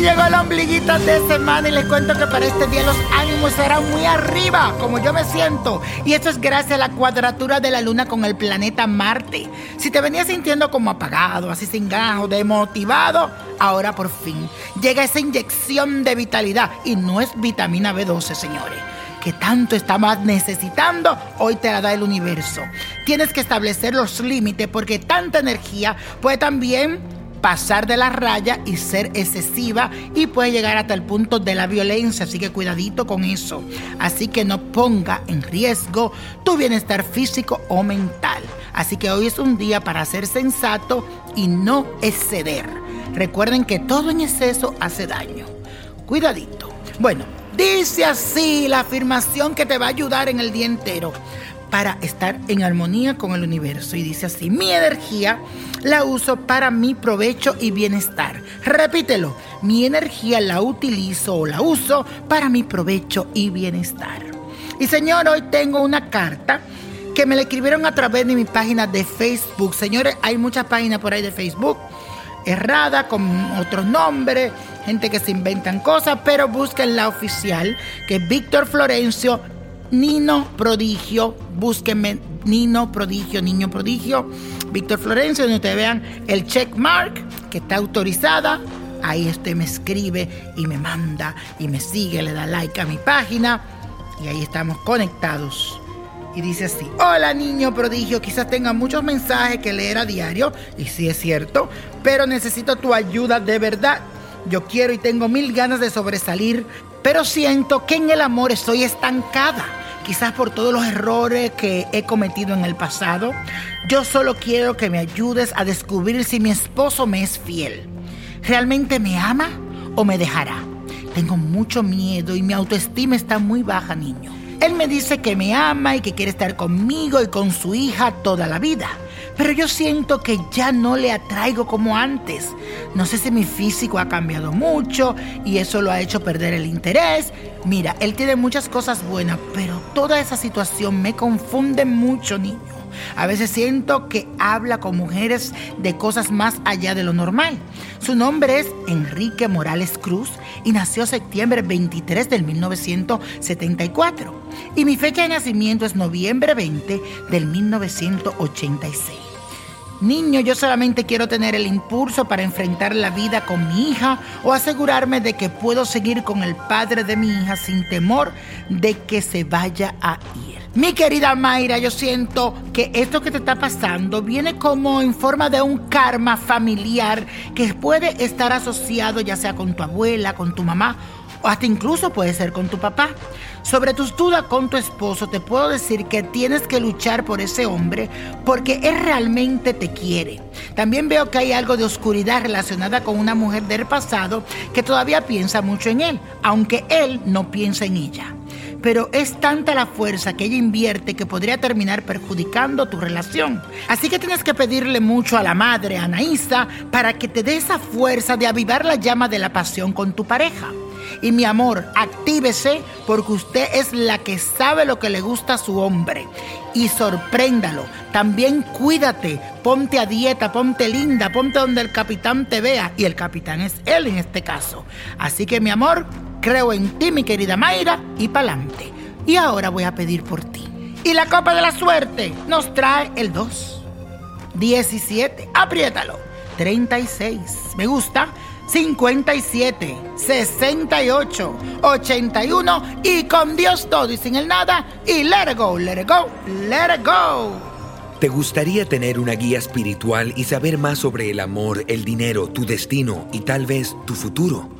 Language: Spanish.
Llegó la ombliguita de semana y les cuento que para este día los ánimos serán muy arriba, como yo me siento. Y esto es gracias a la cuadratura de la luna con el planeta Marte. Si te venías sintiendo como apagado, así sin gajo, demotivado, ahora por fin llega esa inyección de vitalidad. Y no es vitamina B12, señores que tanto estabas necesitando, hoy te la da el universo. Tienes que establecer los límites porque tanta energía puede también pasar de la raya y ser excesiva y puede llegar hasta el punto de la violencia, así que cuidadito con eso. Así que no ponga en riesgo tu bienestar físico o mental. Así que hoy es un día para ser sensato y no exceder. Recuerden que todo en exceso hace daño. Cuidadito. Bueno, dice así la afirmación que te va a ayudar en el día entero para estar en armonía con el universo. Y dice así, mi energía la uso para mi provecho y bienestar. Repítelo, mi energía la utilizo o la uso para mi provecho y bienestar. Y señor, hoy tengo una carta que me la escribieron a través de mi página de Facebook. Señores, hay muchas páginas por ahí de Facebook errada con otros nombres, gente que se inventan cosas, pero busquen la oficial, que es Víctor Florencio Nino Prodigio, búsquenme Nino Prodigio, Niño Prodigio, Víctor Florencio, donde ustedes vean el check mark que está autorizada. Ahí usted me escribe y me manda y me sigue, le da like a mi página y ahí estamos conectados. Y dice así, hola niño prodigio, quizás tenga muchos mensajes que leer a diario, y sí es cierto, pero necesito tu ayuda de verdad. Yo quiero y tengo mil ganas de sobresalir, pero siento que en el amor estoy estancada quizás por todos los errores que he cometido en el pasado. Yo solo quiero que me ayudes a descubrir si mi esposo me es fiel. ¿Realmente me ama o me dejará? Tengo mucho miedo y mi autoestima está muy baja, niño. Él me dice que me ama y que quiere estar conmigo y con su hija toda la vida. Pero yo siento que ya no le atraigo como antes. No sé si mi físico ha cambiado mucho y eso lo ha hecho perder el interés. Mira, él tiene muchas cosas buenas, pero toda esa situación me confunde mucho, niño. A veces siento que habla con mujeres de cosas más allá de lo normal. Su nombre es Enrique Morales Cruz y nació septiembre 23 del 1974. Y mi fecha de nacimiento es noviembre 20 del 1986. Niño, yo solamente quiero tener el impulso para enfrentar la vida con mi hija o asegurarme de que puedo seguir con el padre de mi hija sin temor de que se vaya a ir. Mi querida Mayra, yo siento que esto que te está pasando viene como en forma de un karma familiar que puede estar asociado ya sea con tu abuela, con tu mamá o hasta incluso puede ser con tu papá. Sobre tus dudas con tu esposo, te puedo decir que tienes que luchar por ese hombre porque él realmente te quiere. También veo que hay algo de oscuridad relacionada con una mujer del pasado que todavía piensa mucho en él, aunque él no piensa en ella. Pero es tanta la fuerza que ella invierte que podría terminar perjudicando tu relación. Así que tienes que pedirle mucho a la madre, Anaísa, para que te dé esa fuerza de avivar la llama de la pasión con tu pareja. Y mi amor, actívese porque usted es la que sabe lo que le gusta a su hombre. Y sorpréndalo. También cuídate, ponte a dieta, ponte linda, ponte donde el capitán te vea. Y el capitán es él en este caso. Así que mi amor, creo en ti, mi querida Mayra, y pa'lante. Y ahora voy a pedir por ti. Y la copa de la suerte nos trae el 2, 17, apriétalo, 36, me gusta. 57, 68, 81 y con Dios todo y sin el nada y let it go, let it go, let it go. ¿Te gustaría tener una guía espiritual y saber más sobre el amor, el dinero, tu destino y tal vez tu futuro?